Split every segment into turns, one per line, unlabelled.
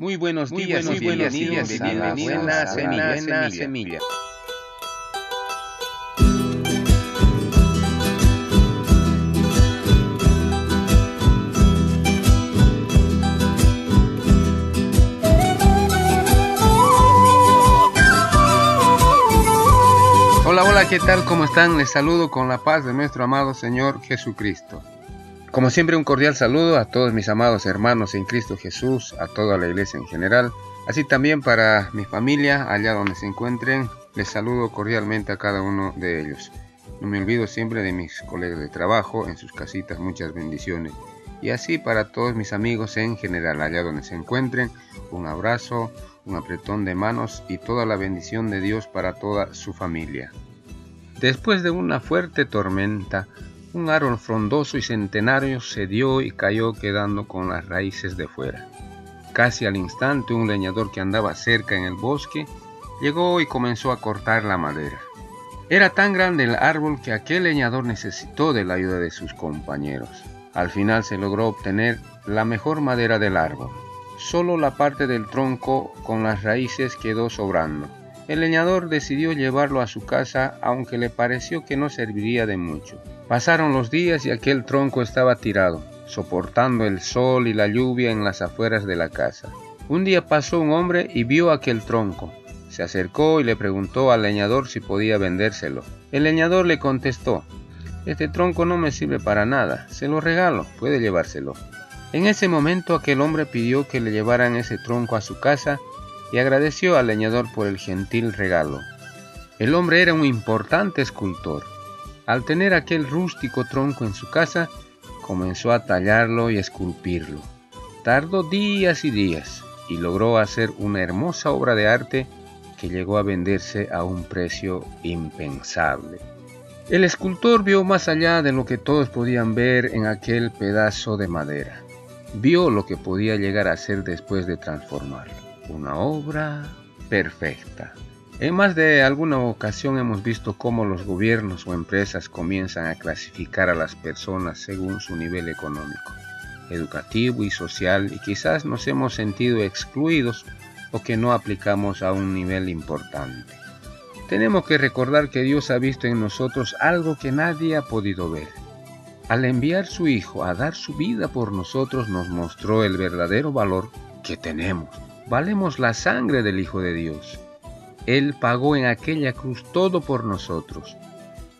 Muy buenos días, muy buenos días, y bienvenidos a la buena, semilla. Hola, hola, ¿qué tal? ¿Cómo están? Les saludo con la paz de nuestro amado Señor Jesucristo. Como siempre un cordial saludo a todos mis amados hermanos en Cristo Jesús, a toda la iglesia en general, así también para mi familia allá donde se encuentren, les saludo cordialmente a cada uno de ellos. No me olvido siempre de mis colegas de trabajo, en sus casitas muchas bendiciones. Y así para todos mis amigos en general allá donde se encuentren, un abrazo, un apretón de manos y toda la bendición de Dios para toda su familia. Después de una fuerte tormenta, un árbol frondoso y centenario se dio y cayó quedando con las raíces de fuera. Casi al instante un leñador que andaba cerca en el bosque llegó y comenzó a cortar la madera. Era tan grande el árbol que aquel leñador necesitó de la ayuda de sus compañeros. Al final se logró obtener la mejor madera del árbol. Solo la parte del tronco con las raíces quedó sobrando. El leñador decidió llevarlo a su casa aunque le pareció que no serviría de mucho. Pasaron los días y aquel tronco estaba tirado, soportando el sol y la lluvia en las afueras de la casa. Un día pasó un hombre y vio aquel tronco. Se acercó y le preguntó al leñador si podía vendérselo. El leñador le contestó, este tronco no me sirve para nada, se lo regalo, puede llevárselo. En ese momento aquel hombre pidió que le llevaran ese tronco a su casa y agradeció al leñador por el gentil regalo. El hombre era un importante escultor al tener aquel rústico tronco en su casa, comenzó a tallarlo y esculpirlo. Tardó días y días y logró hacer una hermosa obra de arte que llegó a venderse a un precio impensable. El escultor vio más allá de lo que todos podían ver en aquel pedazo de madera. Vio lo que podía llegar a ser después de transformarlo. Una obra perfecta. En más de alguna ocasión hemos visto cómo los gobiernos o empresas comienzan a clasificar a las personas según su nivel económico, educativo y social y quizás nos hemos sentido excluidos o que no aplicamos a un nivel importante. Tenemos que recordar que Dios ha visto en nosotros algo que nadie ha podido ver. Al enviar su Hijo a dar su vida por nosotros nos mostró el verdadero valor que tenemos. Valemos la sangre del Hijo de Dios él pagó en aquella cruz todo por nosotros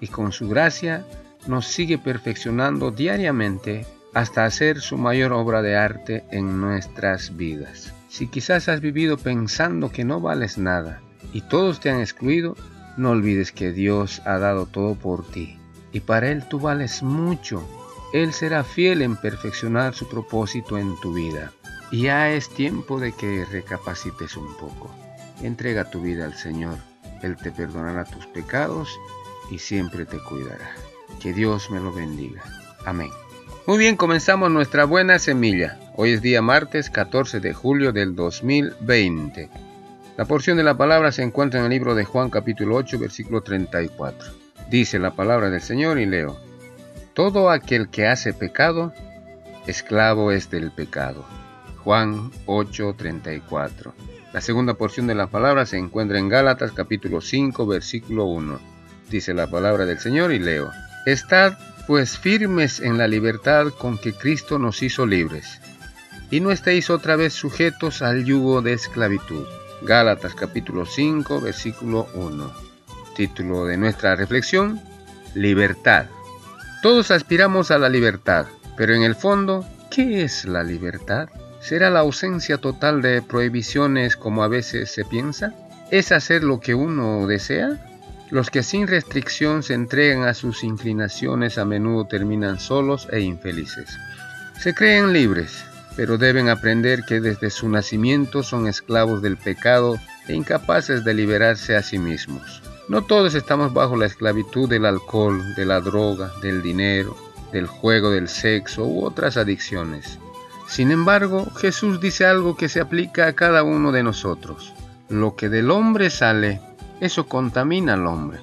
y con su gracia nos sigue perfeccionando diariamente hasta hacer su mayor obra de arte en nuestras vidas. Si quizás has vivido pensando que no vales nada y todos te han excluido, no olvides que Dios ha dado todo por ti y para Él tú vales mucho. Él será fiel en perfeccionar su propósito en tu vida. Ya es tiempo de que recapacites un poco. Entrega tu vida al Señor. Él te perdonará tus pecados y siempre te cuidará. Que Dios me lo bendiga. Amén. Muy bien, comenzamos nuestra buena semilla. Hoy es día martes 14 de julio del 2020. La porción de la palabra se encuentra en el libro de Juan capítulo 8 versículo 34. Dice la palabra del Señor y leo. Todo aquel que hace pecado, esclavo es del pecado. Juan 8:34. La segunda porción de la palabra se encuentra en Gálatas capítulo 5 versículo 1. Dice la palabra del Señor y leo. Estad pues firmes en la libertad con que Cristo nos hizo libres, y no estéis otra vez sujetos al yugo de esclavitud. Gálatas capítulo 5 versículo 1. Título de nuestra reflexión, Libertad. Todos aspiramos a la libertad, pero en el fondo, ¿qué es la libertad? ¿Será la ausencia total de prohibiciones como a veces se piensa? ¿Es hacer lo que uno desea? Los que sin restricción se entregan a sus inclinaciones a menudo terminan solos e infelices. Se creen libres, pero deben aprender que desde su nacimiento son esclavos del pecado e incapaces de liberarse a sí mismos. No todos estamos bajo la esclavitud del alcohol, de la droga, del dinero, del juego del sexo u otras adicciones. Sin embargo, Jesús dice algo que se aplica a cada uno de nosotros. Lo que del hombre sale, eso contamina al hombre,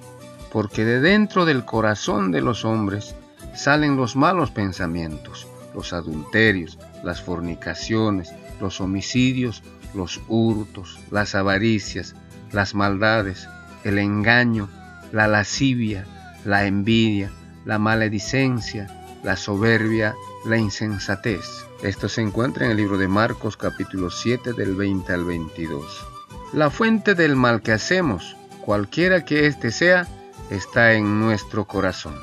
porque de dentro del corazón de los hombres salen los malos pensamientos, los adulterios, las fornicaciones, los homicidios, los hurtos, las avaricias, las maldades, el engaño, la lascivia, la envidia, la maledicencia, la soberbia, la insensatez. Esto se encuentra en el libro de Marcos capítulo 7 del 20 al 22. La fuente del mal que hacemos, cualquiera que éste sea, está en nuestro corazón.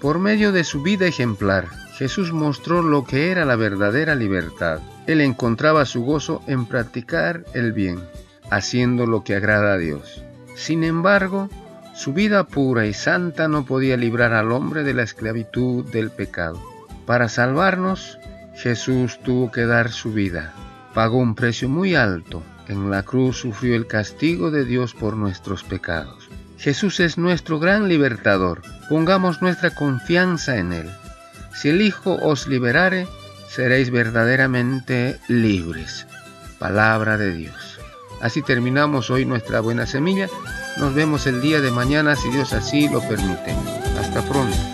Por medio de su vida ejemplar, Jesús mostró lo que era la verdadera libertad. Él encontraba su gozo en practicar el bien, haciendo lo que agrada a Dios. Sin embargo, su vida pura y santa no podía librar al hombre de la esclavitud del pecado. Para salvarnos, Jesús tuvo que dar su vida. Pagó un precio muy alto. En la cruz sufrió el castigo de Dios por nuestros pecados. Jesús es nuestro gran libertador. Pongamos nuestra confianza en Él. Si el Hijo os liberare, seréis verdaderamente libres. Palabra de Dios. Así terminamos hoy nuestra buena semilla. Nos vemos el día de mañana si Dios así lo permite. Hasta pronto.